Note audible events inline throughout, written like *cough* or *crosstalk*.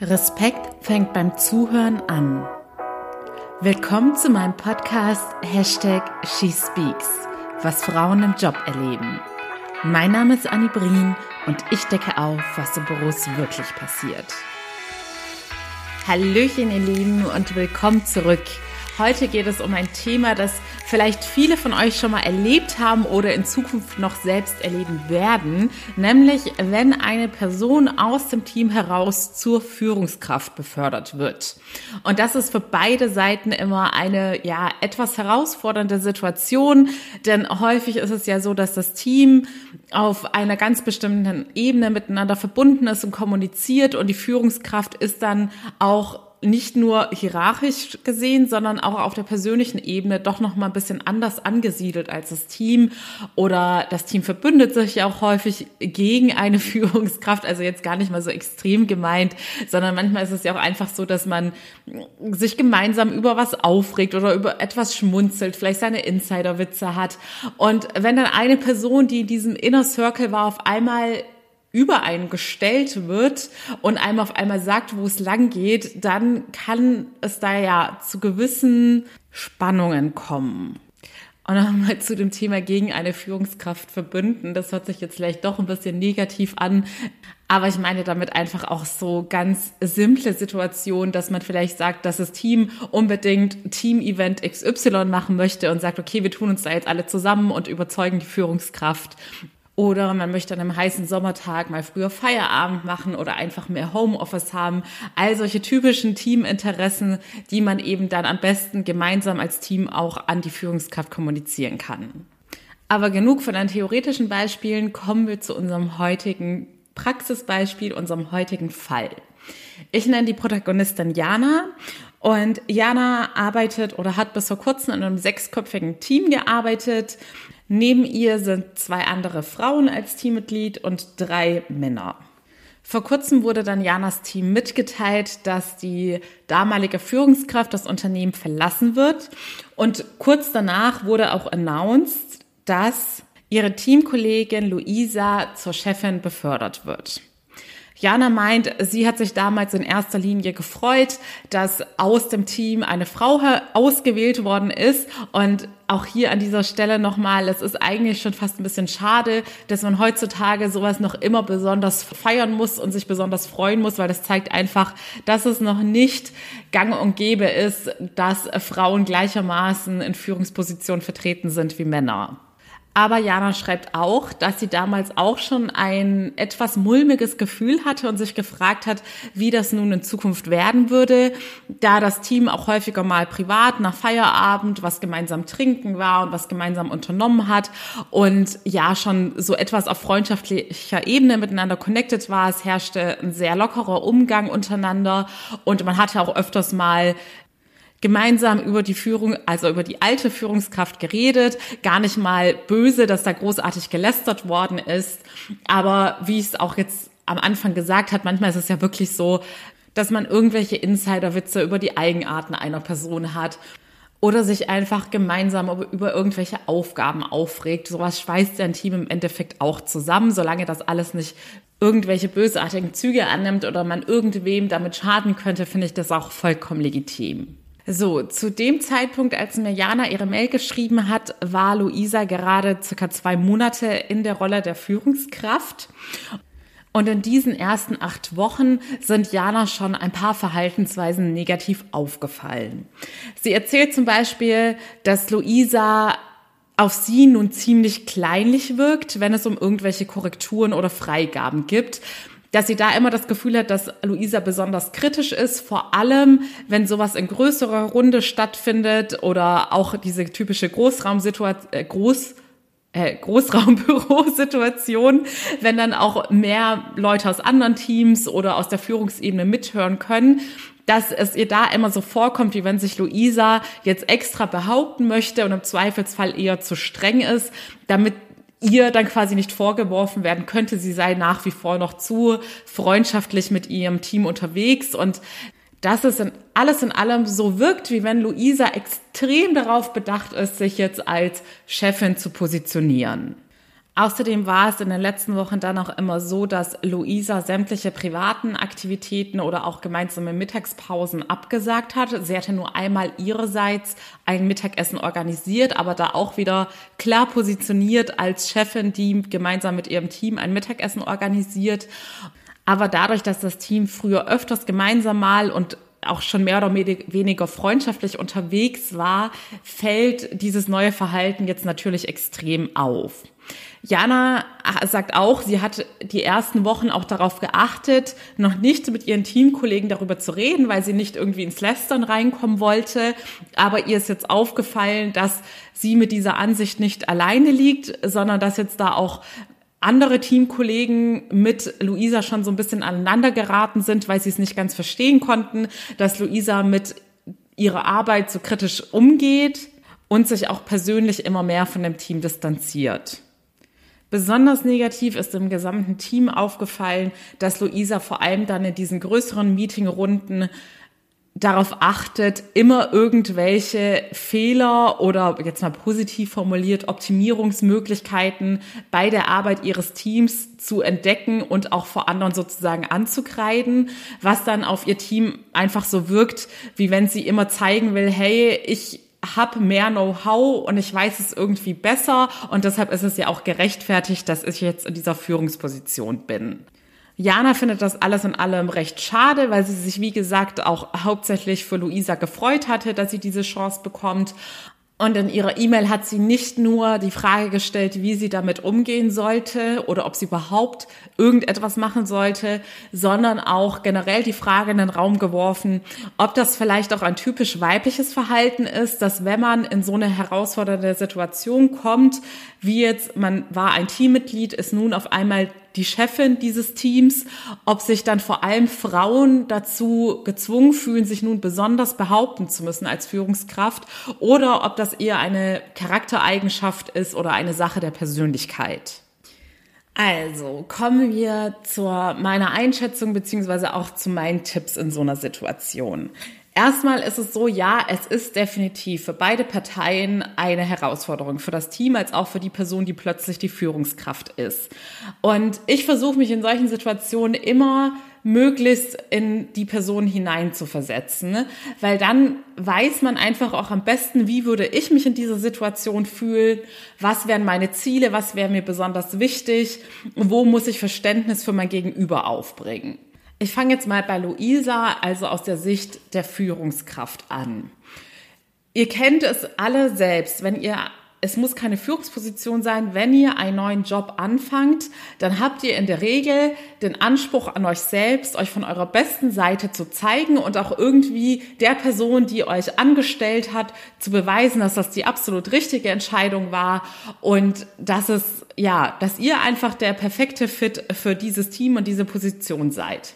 Respekt fängt beim Zuhören an. Willkommen zu meinem Podcast Hashtag SheSpeaks, was Frauen im Job erleben. Mein Name ist Annie Brien und ich decke auf, was in Büros wirklich passiert. Hallöchen ihr Lieben und willkommen zurück. Heute geht es um ein Thema, das vielleicht viele von euch schon mal erlebt haben oder in Zukunft noch selbst erleben werden, nämlich wenn eine Person aus dem Team heraus zur Führungskraft befördert wird. Und das ist für beide Seiten immer eine ja etwas herausfordernde Situation, denn häufig ist es ja so, dass das Team auf einer ganz bestimmten Ebene miteinander verbunden ist und kommuniziert. Und die Führungskraft ist dann auch nicht nur hierarchisch gesehen, sondern auch auf der persönlichen Ebene doch noch mal ein bisschen anders angesiedelt als das Team. Oder das Team verbündet sich ja auch häufig gegen eine *laughs* Führungskraft, also jetzt gar nicht mal so extrem gemeint, sondern manchmal ist es ja auch einfach so, dass man sich gemeinsam über was aufregt oder über etwas schmunzelt, vielleicht seine Insiderwitze hat. Und wenn dann eine Person, die in diesem Inner Circle war, auf einmal über wird und einem auf einmal sagt, wo es lang geht, dann kann es da ja zu gewissen Spannungen kommen. Und nochmal zu dem Thema gegen eine Führungskraft verbünden. Das hört sich jetzt vielleicht doch ein bisschen negativ an. Aber ich meine damit einfach auch so ganz simple Situationen, dass man vielleicht sagt, dass das Team unbedingt Team-Event XY machen möchte und sagt, okay, wir tun uns da jetzt alle zusammen und überzeugen die Führungskraft. Oder man möchte an einem heißen Sommertag mal früher Feierabend machen oder einfach mehr Homeoffice haben. All solche typischen Teaminteressen, die man eben dann am besten gemeinsam als Team auch an die Führungskraft kommunizieren kann. Aber genug von den theoretischen Beispielen, kommen wir zu unserem heutigen Praxisbeispiel, unserem heutigen Fall. Ich nenne die Protagonistin Jana und Jana arbeitet oder hat bis vor kurzem in einem sechsköpfigen Team gearbeitet. Neben ihr sind zwei andere Frauen als Teammitglied und drei Männer. Vor kurzem wurde dann Janas Team mitgeteilt, dass die damalige Führungskraft das Unternehmen verlassen wird. Und kurz danach wurde auch announced, dass ihre Teamkollegin Luisa zur Chefin befördert wird. Jana meint, sie hat sich damals in erster Linie gefreut, dass aus dem Team eine Frau ausgewählt worden ist. Und auch hier an dieser Stelle nochmal, es ist eigentlich schon fast ein bisschen schade, dass man heutzutage sowas noch immer besonders feiern muss und sich besonders freuen muss, weil das zeigt einfach, dass es noch nicht gang und gäbe ist, dass Frauen gleichermaßen in Führungspositionen vertreten sind wie Männer. Aber Jana schreibt auch, dass sie damals auch schon ein etwas mulmiges Gefühl hatte und sich gefragt hat, wie das nun in Zukunft werden würde, da das Team auch häufiger mal privat nach Feierabend was gemeinsam trinken war und was gemeinsam unternommen hat und ja schon so etwas auf freundschaftlicher Ebene miteinander connected war. Es herrschte ein sehr lockerer Umgang untereinander und man hatte auch öfters mal gemeinsam über die Führung, also über die alte Führungskraft geredet, gar nicht mal böse, dass da großartig gelästert worden ist. Aber wie ich es auch jetzt am Anfang gesagt hat, manchmal ist es ja wirklich so, dass man irgendwelche Insiderwitze über die Eigenarten einer Person hat oder sich einfach gemeinsam über irgendwelche Aufgaben aufregt. Sowas schweißt ja ein Team im Endeffekt auch zusammen, solange das alles nicht irgendwelche bösartigen Züge annimmt oder man irgendwem damit schaden könnte, finde ich das auch vollkommen legitim. So, zu dem Zeitpunkt, als mir Jana ihre Mail geschrieben hat, war Luisa gerade circa zwei Monate in der Rolle der Führungskraft. Und in diesen ersten acht Wochen sind Jana schon ein paar Verhaltensweisen negativ aufgefallen. Sie erzählt zum Beispiel, dass Luisa auf sie nun ziemlich kleinlich wirkt, wenn es um irgendwelche Korrekturen oder Freigaben gibt dass sie da immer das Gefühl hat, dass Luisa besonders kritisch ist, vor allem wenn sowas in größerer Runde stattfindet oder auch diese typische Großraumsituation, äh, Groß äh, Großraumbürosituation, wenn dann auch mehr Leute aus anderen Teams oder aus der Führungsebene mithören können, dass es ihr da immer so vorkommt, wie wenn sich Luisa jetzt extra behaupten möchte und im Zweifelsfall eher zu streng ist, damit ihr dann quasi nicht vorgeworfen werden könnte, sie sei nach wie vor noch zu freundschaftlich mit ihrem Team unterwegs und dass es in alles in allem so wirkt, wie wenn Luisa extrem darauf bedacht ist, sich jetzt als Chefin zu positionieren. Außerdem war es in den letzten Wochen dann auch immer so, dass Luisa sämtliche privaten Aktivitäten oder auch gemeinsame Mittagspausen abgesagt hat. Sie hatte nur einmal ihrerseits ein Mittagessen organisiert, aber da auch wieder klar positioniert als Chefin, die gemeinsam mit ihrem Team ein Mittagessen organisiert. Aber dadurch, dass das Team früher öfters gemeinsam mal und auch schon mehr oder weniger freundschaftlich unterwegs war, fällt dieses neue Verhalten jetzt natürlich extrem auf. Jana sagt auch, sie hat die ersten Wochen auch darauf geachtet, noch nicht mit ihren Teamkollegen darüber zu reden, weil sie nicht irgendwie ins Lästern reinkommen wollte. Aber ihr ist jetzt aufgefallen, dass sie mit dieser Ansicht nicht alleine liegt, sondern dass jetzt da auch andere Teamkollegen mit Luisa schon so ein bisschen aneinander geraten sind, weil sie es nicht ganz verstehen konnten, dass Luisa mit ihrer Arbeit so kritisch umgeht und sich auch persönlich immer mehr von dem Team distanziert. Besonders negativ ist im gesamten Team aufgefallen, dass Luisa vor allem dann in diesen größeren Meetingrunden darauf achtet, immer irgendwelche Fehler oder jetzt mal positiv formuliert Optimierungsmöglichkeiten bei der Arbeit ihres Teams zu entdecken und auch vor anderen sozusagen anzukreiden, was dann auf ihr Team einfach so wirkt, wie wenn sie immer zeigen will, hey, ich habe mehr Know-how und ich weiß es irgendwie besser und deshalb ist es ja auch gerechtfertigt, dass ich jetzt in dieser Führungsposition bin. Jana findet das alles in allem recht schade, weil sie sich, wie gesagt, auch hauptsächlich für Luisa gefreut hatte, dass sie diese Chance bekommt. Und in ihrer E-Mail hat sie nicht nur die Frage gestellt, wie sie damit umgehen sollte oder ob sie überhaupt irgendetwas machen sollte, sondern auch generell die Frage in den Raum geworfen, ob das vielleicht auch ein typisch weibliches Verhalten ist, dass wenn man in so eine herausfordernde Situation kommt, wie jetzt man war ein Teammitglied, ist nun auf einmal die Chefin dieses Teams, ob sich dann vor allem Frauen dazu gezwungen fühlen, sich nun besonders behaupten zu müssen als Führungskraft oder ob das eher eine Charaktereigenschaft ist oder eine Sache der Persönlichkeit. Also kommen wir zur meiner Einschätzung beziehungsweise auch zu meinen Tipps in so einer Situation. Erstmal ist es so, ja, es ist definitiv für beide Parteien eine Herausforderung, für das Team als auch für die Person, die plötzlich die Führungskraft ist. Und ich versuche mich in solchen Situationen immer möglichst in die Person hinein zu versetzen, weil dann weiß man einfach auch am besten, wie würde ich mich in dieser Situation fühlen, was wären meine Ziele, was wäre mir besonders wichtig wo muss ich Verständnis für mein Gegenüber aufbringen. Ich fange jetzt mal bei Luisa, also aus der Sicht der Führungskraft an. Ihr kennt es alle selbst, wenn ihr es muss keine Führungsposition sein. Wenn ihr einen neuen Job anfangt, dann habt ihr in der Regel den Anspruch an euch selbst, euch von eurer besten Seite zu zeigen und auch irgendwie der Person, die euch angestellt hat, zu beweisen, dass das die absolut richtige Entscheidung war und dass es, ja, dass ihr einfach der perfekte Fit für dieses Team und diese Position seid.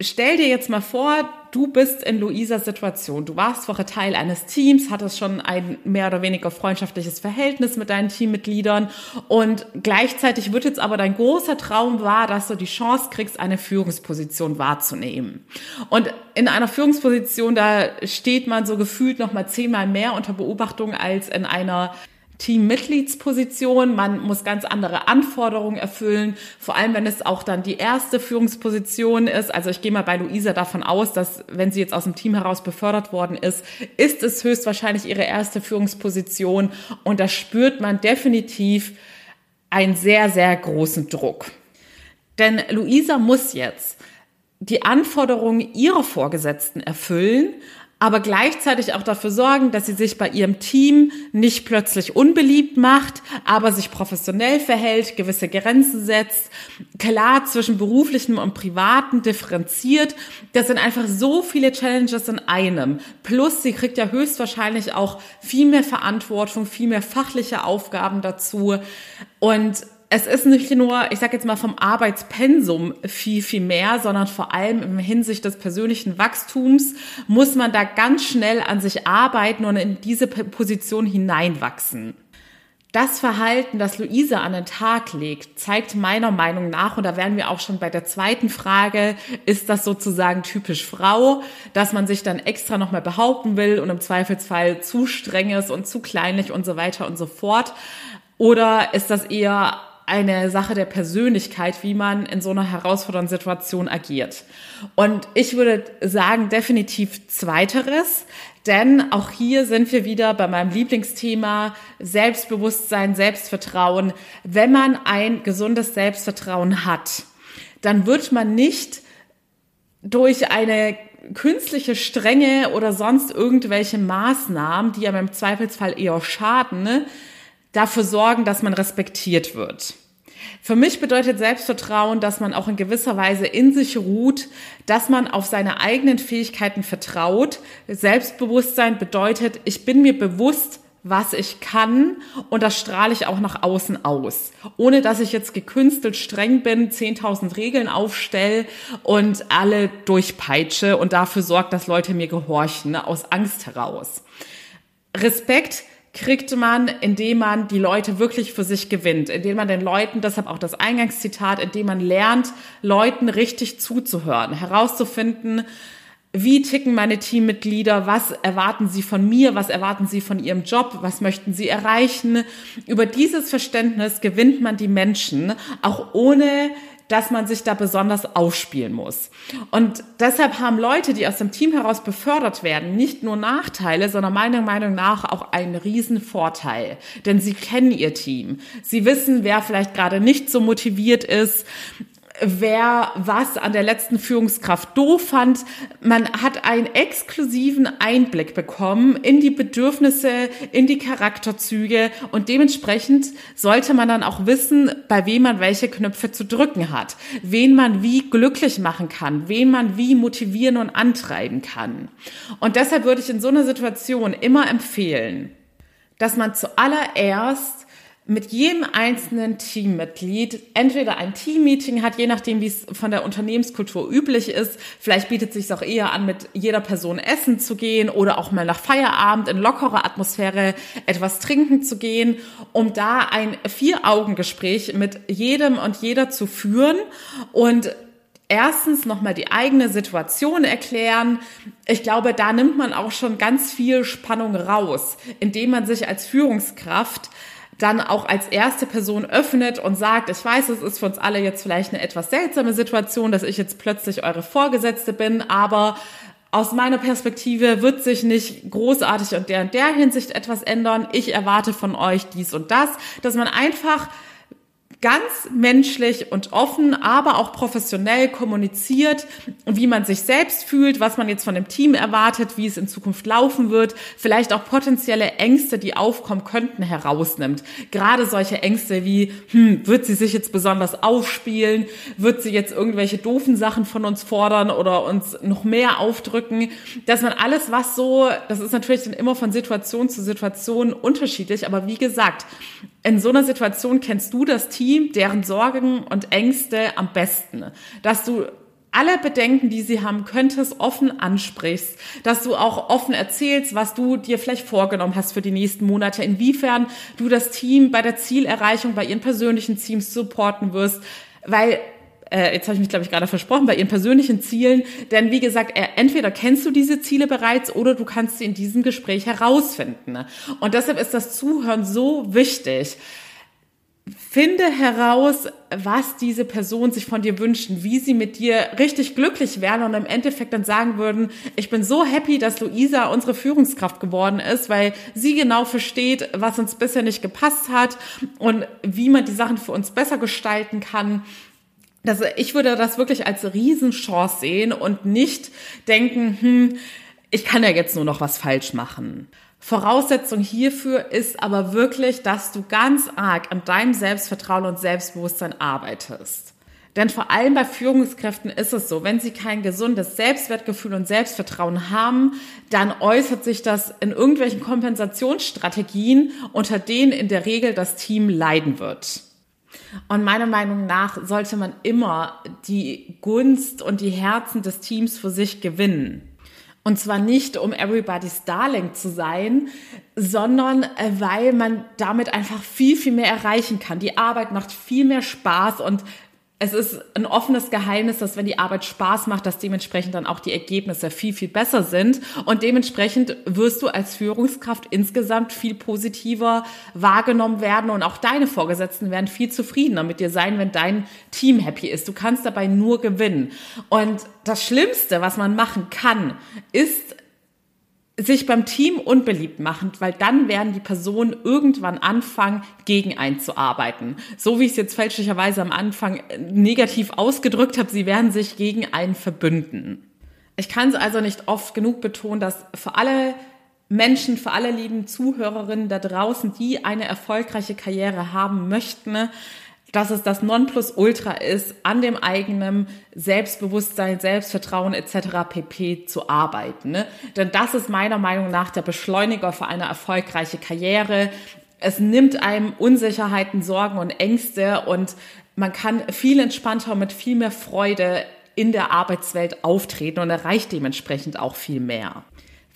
Stell dir jetzt mal vor, du bist in Luisas Situation. Du warst vorher Teil eines Teams, hattest schon ein mehr oder weniger freundschaftliches Verhältnis mit deinen Teammitgliedern und gleichzeitig wird jetzt aber dein großer Traum wahr, dass du die Chance kriegst, eine Führungsposition wahrzunehmen. Und in einer Führungsposition, da steht man so gefühlt noch mal zehnmal mehr unter Beobachtung als in einer Teammitgliedsposition. Man muss ganz andere Anforderungen erfüllen, vor allem wenn es auch dann die erste Führungsposition ist. Also ich gehe mal bei Luisa davon aus, dass wenn sie jetzt aus dem Team heraus befördert worden ist, ist es höchstwahrscheinlich ihre erste Führungsposition und da spürt man definitiv einen sehr, sehr großen Druck. Denn Luisa muss jetzt die Anforderungen ihrer Vorgesetzten erfüllen aber gleichzeitig auch dafür sorgen, dass sie sich bei ihrem Team nicht plötzlich unbeliebt macht, aber sich professionell verhält, gewisse Grenzen setzt, klar zwischen beruflichem und privaten differenziert. Das sind einfach so viele Challenges in einem. Plus sie kriegt ja höchstwahrscheinlich auch viel mehr Verantwortung, viel mehr fachliche Aufgaben dazu und es ist nicht nur, ich sage jetzt mal vom Arbeitspensum viel, viel mehr, sondern vor allem im Hinsicht des persönlichen Wachstums muss man da ganz schnell an sich arbeiten und in diese Position hineinwachsen. Das Verhalten, das Luise an den Tag legt, zeigt meiner Meinung nach, und da wären wir auch schon bei der zweiten Frage, ist das sozusagen typisch Frau, dass man sich dann extra nochmal behaupten will und im Zweifelsfall zu streng ist und zu kleinlich und so weiter und so fort. Oder ist das eher eine Sache der Persönlichkeit, wie man in so einer herausfordernden Situation agiert. Und ich würde sagen, definitiv zweiteres, denn auch hier sind wir wieder bei meinem Lieblingsthema Selbstbewusstsein, Selbstvertrauen. Wenn man ein gesundes Selbstvertrauen hat, dann wird man nicht durch eine künstliche Strenge oder sonst irgendwelche Maßnahmen, die ja im Zweifelsfall eher schaden, ne, dafür sorgen, dass man respektiert wird. Für mich bedeutet Selbstvertrauen, dass man auch in gewisser Weise in sich ruht, dass man auf seine eigenen Fähigkeiten vertraut. Selbstbewusstsein bedeutet, ich bin mir bewusst, was ich kann und das strahle ich auch nach außen aus. Ohne dass ich jetzt gekünstelt streng bin, 10.000 Regeln aufstelle und alle durchpeitsche und dafür sorgt, dass Leute mir gehorchen, ne, aus Angst heraus. Respekt kriegt man, indem man die Leute wirklich für sich gewinnt, indem man den Leuten, deshalb auch das Eingangszitat, indem man lernt, Leuten richtig zuzuhören, herauszufinden, wie ticken meine Teammitglieder, was erwarten sie von mir, was erwarten sie von ihrem Job, was möchten sie erreichen. Über dieses Verständnis gewinnt man die Menschen, auch ohne dass man sich da besonders aufspielen muss. Und deshalb haben Leute, die aus dem Team heraus befördert werden, nicht nur Nachteile, sondern meiner Meinung nach auch einen riesen Vorteil. Denn sie kennen ihr Team. Sie wissen, wer vielleicht gerade nicht so motiviert ist wer was an der letzten Führungskraft doof fand. Man hat einen exklusiven Einblick bekommen in die Bedürfnisse, in die Charakterzüge und dementsprechend sollte man dann auch wissen, bei wem man welche Knöpfe zu drücken hat, wen man wie glücklich machen kann, wen man wie motivieren und antreiben kann. Und deshalb würde ich in so einer Situation immer empfehlen, dass man zuallererst mit jedem einzelnen Teammitglied entweder ein Teammeeting hat, je nachdem, wie es von der Unternehmenskultur üblich ist. Vielleicht bietet es sich auch eher an, mit jeder Person essen zu gehen oder auch mal nach Feierabend in lockerer Atmosphäre etwas trinken zu gehen, um da ein Vier-Augen-Gespräch mit jedem und jeder zu führen und erstens nochmal die eigene Situation erklären. Ich glaube, da nimmt man auch schon ganz viel Spannung raus, indem man sich als Führungskraft dann auch als erste Person öffnet und sagt, ich weiß, es ist für uns alle jetzt vielleicht eine etwas seltsame Situation, dass ich jetzt plötzlich eure Vorgesetzte bin, aber aus meiner Perspektive wird sich nicht großartig und der in der Hinsicht etwas ändern. Ich erwarte von euch dies und das, dass man einfach ganz menschlich und offen, aber auch professionell kommuniziert, wie man sich selbst fühlt, was man jetzt von dem Team erwartet, wie es in Zukunft laufen wird, vielleicht auch potenzielle Ängste, die aufkommen könnten, herausnimmt. Gerade solche Ängste wie, hm, wird sie sich jetzt besonders aufspielen, wird sie jetzt irgendwelche doofen Sachen von uns fordern oder uns noch mehr aufdrücken, dass man alles, was so, das ist natürlich dann immer von Situation zu Situation unterschiedlich, aber wie gesagt, in so einer Situation kennst du das Team, deren Sorgen und Ängste am besten. Dass du alle Bedenken, die sie haben, könntest, offen ansprichst, dass du auch offen erzählst, was du dir vielleicht vorgenommen hast für die nächsten Monate, inwiefern du das Team bei der Zielerreichung, bei ihren persönlichen Teams supporten wirst, weil äh, jetzt habe ich mich, glaube ich, gerade versprochen, bei ihren persönlichen Zielen. Denn wie gesagt, entweder kennst du diese Ziele bereits oder du kannst sie in diesem Gespräch herausfinden. Und deshalb ist das Zuhören so wichtig. Finde heraus, was diese Person sich von dir wünschen, wie sie mit dir richtig glücklich wären und im Endeffekt dann sagen würden, ich bin so happy, dass Luisa unsere Führungskraft geworden ist, weil sie genau versteht, was uns bisher nicht gepasst hat und wie man die Sachen für uns besser gestalten kann das, ich würde das wirklich als Riesenchance sehen und nicht denken, hm, ich kann ja jetzt nur noch was falsch machen. Voraussetzung hierfür ist aber wirklich, dass du ganz arg an deinem Selbstvertrauen und Selbstbewusstsein arbeitest. Denn vor allem bei Führungskräften ist es so, wenn sie kein gesundes Selbstwertgefühl und Selbstvertrauen haben, dann äußert sich das in irgendwelchen Kompensationsstrategien, unter denen in der Regel das Team leiden wird. Und meiner Meinung nach sollte man immer die Gunst und die Herzen des Teams für sich gewinnen. Und zwar nicht, um everybody's darling zu sein, sondern äh, weil man damit einfach viel, viel mehr erreichen kann. Die Arbeit macht viel mehr Spaß und es ist ein offenes Geheimnis, dass wenn die Arbeit Spaß macht, dass dementsprechend dann auch die Ergebnisse viel, viel besser sind. Und dementsprechend wirst du als Führungskraft insgesamt viel positiver wahrgenommen werden und auch deine Vorgesetzten werden viel zufriedener mit dir sein, wenn dein Team happy ist. Du kannst dabei nur gewinnen. Und das Schlimmste, was man machen kann, ist sich beim Team unbeliebt machen, weil dann werden die Personen irgendwann anfangen, gegen einen zu arbeiten. So wie ich es jetzt fälschlicherweise am Anfang negativ ausgedrückt habe, sie werden sich gegen einen verbünden. Ich kann es also nicht oft genug betonen, dass für alle Menschen, für alle lieben Zuhörerinnen da draußen, die eine erfolgreiche Karriere haben möchten, dass es das Nonplusultra ist, an dem eigenen Selbstbewusstsein, Selbstvertrauen etc. pp. zu arbeiten. Ne? Denn das ist meiner Meinung nach der Beschleuniger für eine erfolgreiche Karriere. Es nimmt einem Unsicherheiten, Sorgen und Ängste und man kann viel entspannter mit viel mehr Freude in der Arbeitswelt auftreten und erreicht dementsprechend auch viel mehr.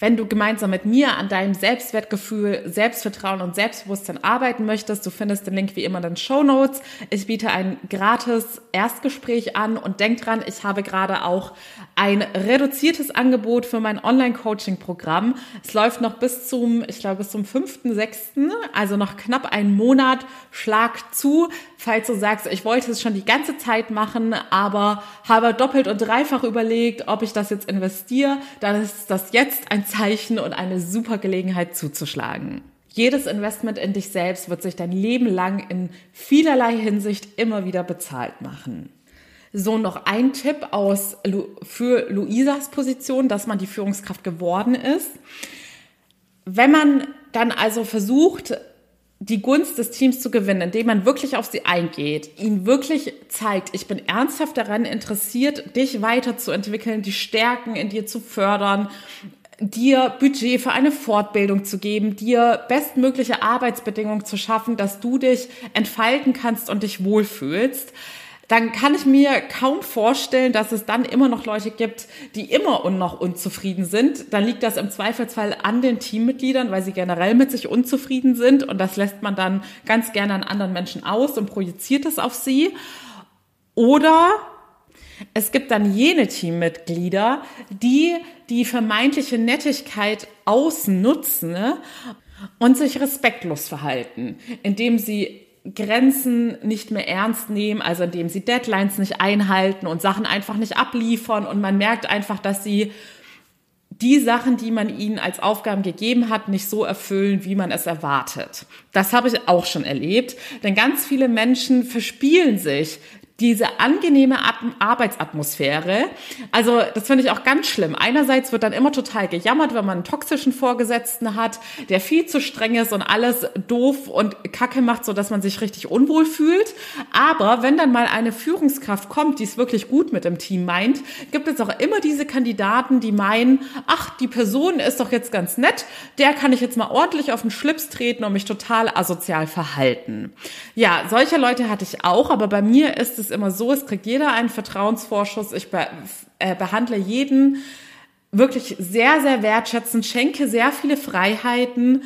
Wenn du gemeinsam mit mir an deinem Selbstwertgefühl, Selbstvertrauen und Selbstbewusstsein arbeiten möchtest, du findest den Link wie immer in den Show Notes. Ich biete ein gratis Erstgespräch an und denk dran, ich habe gerade auch ein reduziertes Angebot für mein Online-Coaching-Programm. Es läuft noch bis zum, ich glaube, bis zum 5.6., also noch knapp einen Monat. Schlag zu, falls du sagst, ich wollte es schon die ganze Zeit machen, aber habe doppelt und dreifach überlegt, ob ich das jetzt investiere, dann ist das jetzt ein Zeichen und eine super Gelegenheit zuzuschlagen. Jedes Investment in dich selbst wird sich dein Leben lang in vielerlei Hinsicht immer wieder bezahlt machen. So noch ein Tipp aus für Luisas Position, dass man die Führungskraft geworden ist. Wenn man dann also versucht, die Gunst des Teams zu gewinnen, indem man wirklich auf sie eingeht, ihnen wirklich zeigt, ich bin ernsthaft daran interessiert, dich weiterzuentwickeln, die Stärken in dir zu fördern, dir Budget für eine Fortbildung zu geben, dir bestmögliche Arbeitsbedingungen zu schaffen, dass du dich entfalten kannst und dich wohlfühlst, dann kann ich mir kaum vorstellen, dass es dann immer noch Leute gibt, die immer und noch unzufrieden sind. Dann liegt das im Zweifelsfall an den Teammitgliedern, weil sie generell mit sich unzufrieden sind und das lässt man dann ganz gerne an anderen Menschen aus und projiziert es auf sie. Oder es gibt dann jene Teammitglieder, die die vermeintliche Nettigkeit ausnutzen ne, und sich respektlos verhalten, indem sie Grenzen nicht mehr ernst nehmen, also indem sie Deadlines nicht einhalten und Sachen einfach nicht abliefern und man merkt einfach, dass sie die Sachen, die man ihnen als Aufgaben gegeben hat, nicht so erfüllen, wie man es erwartet. Das habe ich auch schon erlebt, denn ganz viele Menschen verspielen sich diese angenehme Arbeitsatmosphäre. Also das finde ich auch ganz schlimm. Einerseits wird dann immer total gejammert, wenn man einen toxischen Vorgesetzten hat, der viel zu streng ist und alles doof und kacke macht, so dass man sich richtig unwohl fühlt. Aber wenn dann mal eine Führungskraft kommt, die es wirklich gut mit dem Team meint, gibt es auch immer diese Kandidaten, die meinen, ach, die Person ist doch jetzt ganz nett, der kann ich jetzt mal ordentlich auf den Schlips treten und mich total asozial verhalten. Ja, solche Leute hatte ich auch, aber bei mir ist es immer so, es kriegt jeder einen Vertrauensvorschuss. Ich be äh, behandle jeden wirklich sehr, sehr wertschätzend, schenke sehr viele Freiheiten.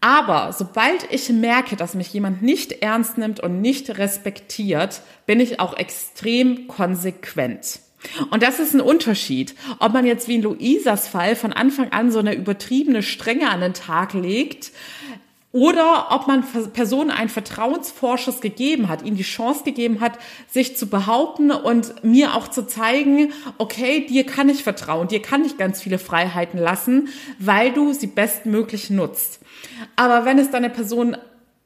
Aber sobald ich merke, dass mich jemand nicht ernst nimmt und nicht respektiert, bin ich auch extrem konsequent. Und das ist ein Unterschied. Ob man jetzt wie in Luisas Fall von Anfang an so eine übertriebene Strenge an den Tag legt, oder ob man Personen einen Vertrauensvorschuss gegeben hat, ihnen die Chance gegeben hat, sich zu behaupten und mir auch zu zeigen, okay, dir kann ich vertrauen, dir kann ich ganz viele Freiheiten lassen, weil du sie bestmöglich nutzt. Aber wenn es dann eine Person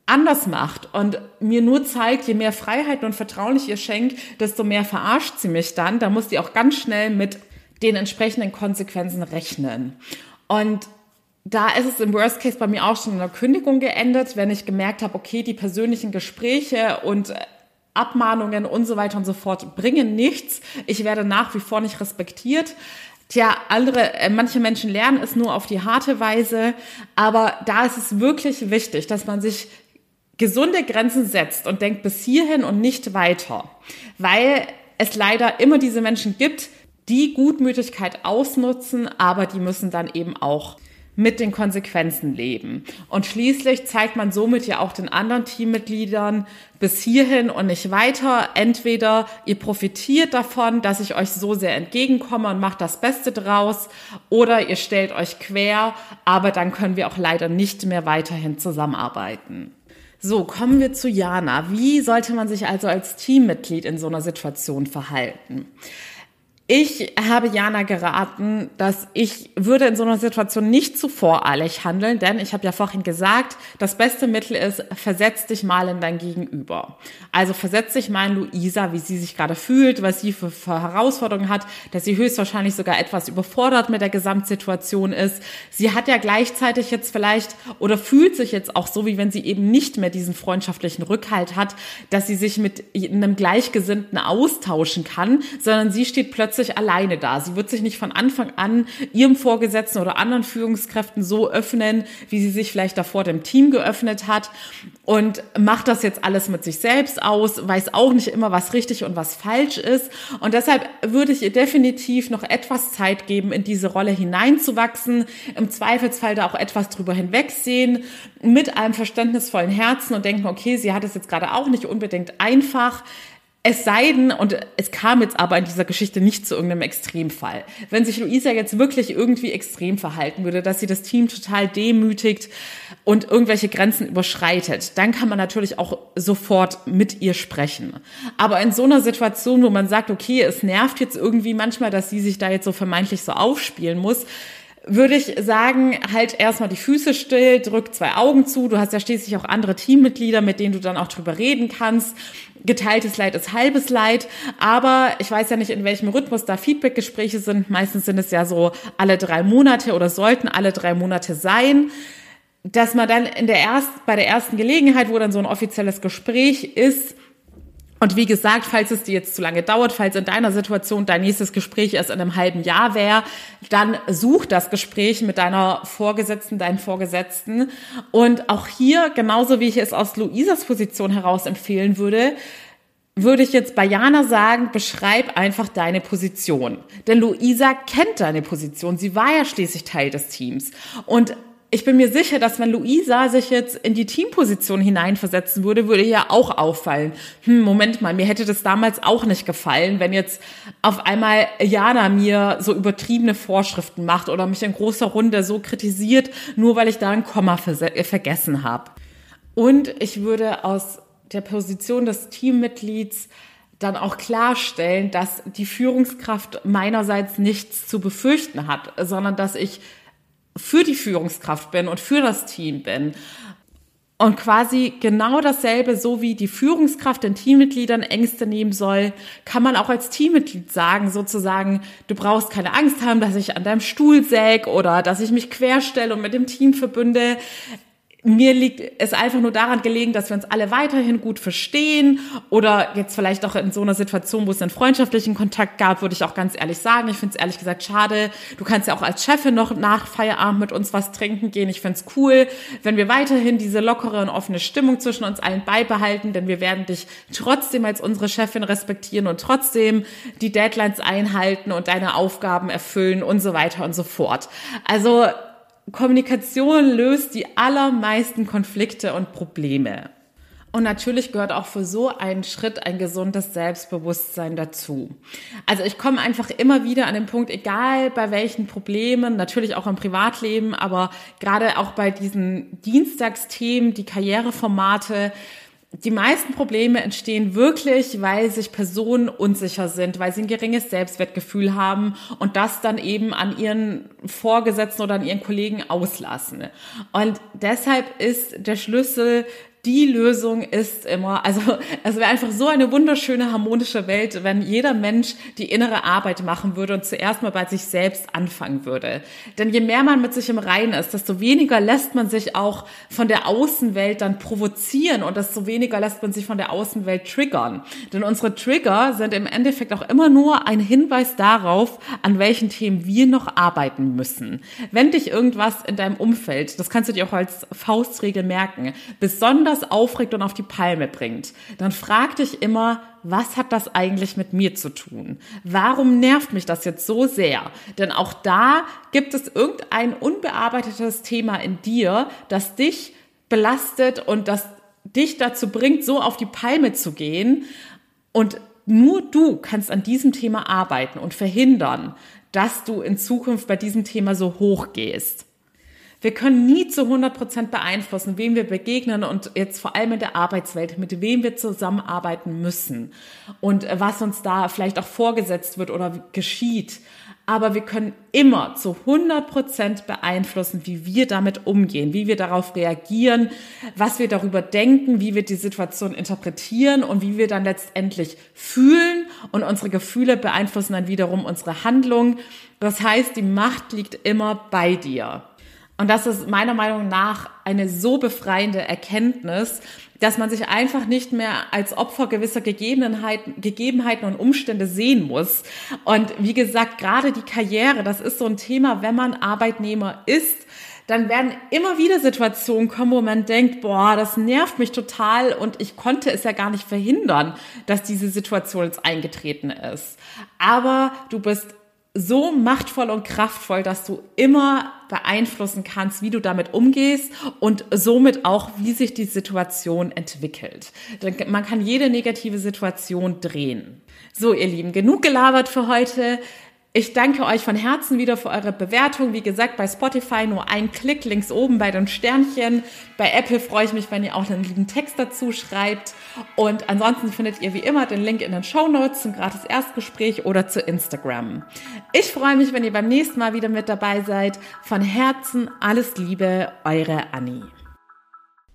anders macht und mir nur zeigt, je mehr Freiheiten und Vertrauen ich ihr schenke, desto mehr verarscht sie mich dann, da muss die auch ganz schnell mit den entsprechenden Konsequenzen rechnen. Und da ist es im Worst Case bei mir auch schon in einer Kündigung geendet, wenn ich gemerkt habe, okay, die persönlichen Gespräche und äh, Abmahnungen und so weiter und so fort bringen nichts. Ich werde nach wie vor nicht respektiert. Tja, andere, äh, manche Menschen lernen es nur auf die harte Weise, aber da ist es wirklich wichtig, dass man sich gesunde Grenzen setzt und denkt bis hierhin und nicht weiter, weil es leider immer diese Menschen gibt, die Gutmütigkeit ausnutzen, aber die müssen dann eben auch mit den Konsequenzen leben. Und schließlich zeigt man somit ja auch den anderen Teammitgliedern bis hierhin und nicht weiter. Entweder ihr profitiert davon, dass ich euch so sehr entgegenkomme und macht das Beste draus, oder ihr stellt euch quer, aber dann können wir auch leider nicht mehr weiterhin zusammenarbeiten. So, kommen wir zu Jana. Wie sollte man sich also als Teammitglied in so einer Situation verhalten? Ich habe Jana geraten, dass ich würde in so einer Situation nicht zu voreilig handeln, denn ich habe ja vorhin gesagt, das beste Mittel ist, versetz dich mal in dein Gegenüber. Also versetz dich mal in Luisa, wie sie sich gerade fühlt, was sie für, für Herausforderungen hat, dass sie höchstwahrscheinlich sogar etwas überfordert mit der Gesamtsituation ist. Sie hat ja gleichzeitig jetzt vielleicht oder fühlt sich jetzt auch so, wie wenn sie eben nicht mehr diesen freundschaftlichen Rückhalt hat, dass sie sich mit einem Gleichgesinnten austauschen kann, sondern sie steht plötzlich plötzlich alleine da. Sie wird sich nicht von Anfang an ihrem Vorgesetzten oder anderen Führungskräften so öffnen, wie sie sich vielleicht davor dem Team geöffnet hat und macht das jetzt alles mit sich selbst aus, weiß auch nicht immer, was richtig und was falsch ist. Und deshalb würde ich ihr definitiv noch etwas Zeit geben, in diese Rolle hineinzuwachsen, im Zweifelsfall da auch etwas drüber hinwegsehen, mit einem verständnisvollen Herzen und denken, okay, sie hat es jetzt gerade auch nicht unbedingt einfach. Es sei denn, und es kam jetzt aber in dieser Geschichte nicht zu irgendeinem Extremfall, wenn sich Luisa jetzt wirklich irgendwie extrem verhalten würde, dass sie das Team total demütigt und irgendwelche Grenzen überschreitet, dann kann man natürlich auch sofort mit ihr sprechen. Aber in so einer Situation, wo man sagt, okay, es nervt jetzt irgendwie manchmal, dass sie sich da jetzt so vermeintlich so aufspielen muss, würde ich sagen, halt erstmal die Füße still, drück zwei Augen zu. Du hast ja schließlich auch andere Teammitglieder, mit denen du dann auch drüber reden kannst. Geteiltes Leid ist halbes Leid, aber ich weiß ja nicht, in welchem Rhythmus da Feedbackgespräche sind. Meistens sind es ja so alle drei Monate oder sollten alle drei Monate sein dass man dann in der erst, bei der ersten Gelegenheit, wo dann so ein offizielles Gespräch ist, und wie gesagt, falls es dir jetzt zu lange dauert, falls in deiner Situation dein nächstes Gespräch erst in einem halben Jahr wäre, dann such das Gespräch mit deiner Vorgesetzten, deinen Vorgesetzten. Und auch hier, genauso wie ich es aus Luisas Position heraus empfehlen würde, würde ich jetzt bei Jana sagen, beschreib einfach deine Position. Denn Luisa kennt deine Position. Sie war ja schließlich Teil des Teams. Und ich bin mir sicher, dass wenn Luisa sich jetzt in die Teamposition hineinversetzen würde, würde ihr auch auffallen. Hm, Moment mal, mir hätte das damals auch nicht gefallen, wenn jetzt auf einmal Jana mir so übertriebene Vorschriften macht oder mich in großer Runde so kritisiert, nur weil ich da ein Komma vergessen habe. Und ich würde aus der Position des Teammitglieds dann auch klarstellen, dass die Führungskraft meinerseits nichts zu befürchten hat, sondern dass ich für die Führungskraft bin und für das Team bin. Und quasi genau dasselbe, so wie die Führungskraft den Teammitgliedern Ängste nehmen soll, kann man auch als Teammitglied sagen, sozusagen, du brauchst keine Angst haben, dass ich an deinem Stuhl säg oder dass ich mich querstelle und mit dem Team verbünde mir liegt es einfach nur daran gelegen, dass wir uns alle weiterhin gut verstehen oder jetzt vielleicht auch in so einer Situation, wo es einen freundschaftlichen Kontakt gab, würde ich auch ganz ehrlich sagen, ich finde es ehrlich gesagt schade. Du kannst ja auch als Chefin noch nach Feierabend mit uns was trinken gehen. Ich finde es cool, wenn wir weiterhin diese lockere und offene Stimmung zwischen uns allen beibehalten, denn wir werden dich trotzdem als unsere Chefin respektieren und trotzdem die Deadlines einhalten und deine Aufgaben erfüllen und so weiter und so fort. Also Kommunikation löst die allermeisten Konflikte und Probleme. Und natürlich gehört auch für so einen Schritt ein gesundes Selbstbewusstsein dazu. Also ich komme einfach immer wieder an den Punkt, egal bei welchen Problemen, natürlich auch im Privatleben, aber gerade auch bei diesen Dienstagsthemen, die Karriereformate, die meisten Probleme entstehen wirklich, weil sich Personen unsicher sind, weil sie ein geringes Selbstwertgefühl haben und das dann eben an ihren Vorgesetzten oder an ihren Kollegen auslassen. Und deshalb ist der Schlüssel die Lösung ist immer, also es wäre einfach so eine wunderschöne harmonische Welt, wenn jeder Mensch die innere Arbeit machen würde und zuerst mal bei sich selbst anfangen würde. Denn je mehr man mit sich im Reinen ist, desto weniger lässt man sich auch von der Außenwelt dann provozieren und desto weniger lässt man sich von der Außenwelt triggern. Denn unsere Trigger sind im Endeffekt auch immer nur ein Hinweis darauf, an welchen Themen wir noch arbeiten müssen. Wenn dich irgendwas in deinem Umfeld, das kannst du dir auch als Faustregel merken, besonders besonders aufregt und auf die Palme bringt, dann frag dich immer, was hat das eigentlich mit mir zu tun? Warum nervt mich das jetzt so sehr? Denn auch da gibt es irgendein unbearbeitetes Thema in dir, das dich belastet und das dich dazu bringt, so auf die Palme zu gehen. Und nur du kannst an diesem Thema arbeiten und verhindern, dass du in Zukunft bei diesem Thema so hoch gehst. Wir können nie zu 100 Prozent beeinflussen, wem wir begegnen und jetzt vor allem in der Arbeitswelt, mit wem wir zusammenarbeiten müssen und was uns da vielleicht auch vorgesetzt wird oder geschieht. Aber wir können immer zu 100 Prozent beeinflussen, wie wir damit umgehen, wie wir darauf reagieren, was wir darüber denken, wie wir die Situation interpretieren und wie wir dann letztendlich fühlen. Und unsere Gefühle beeinflussen dann wiederum unsere Handlung. Das heißt, die Macht liegt immer bei dir. Und das ist meiner Meinung nach eine so befreiende Erkenntnis, dass man sich einfach nicht mehr als Opfer gewisser Gegebenheiten, Gegebenheiten und Umstände sehen muss. Und wie gesagt, gerade die Karriere, das ist so ein Thema, wenn man Arbeitnehmer ist, dann werden immer wieder Situationen kommen, wo man denkt, boah, das nervt mich total und ich konnte es ja gar nicht verhindern, dass diese Situation jetzt eingetreten ist. Aber du bist so machtvoll und kraftvoll, dass du immer beeinflussen kannst, wie du damit umgehst und somit auch, wie sich die Situation entwickelt. Man kann jede negative Situation drehen. So, ihr Lieben, genug gelabert für heute. Ich danke euch von Herzen wieder für eure Bewertung. Wie gesagt, bei Spotify nur ein Klick links oben bei den Sternchen. Bei Apple freue ich mich, wenn ihr auch einen lieben Text dazu schreibt. Und ansonsten findet ihr wie immer den Link in den Show Notes zum gratis Erstgespräch oder zu Instagram. Ich freue mich, wenn ihr beim nächsten Mal wieder mit dabei seid. Von Herzen alles Liebe, eure Annie.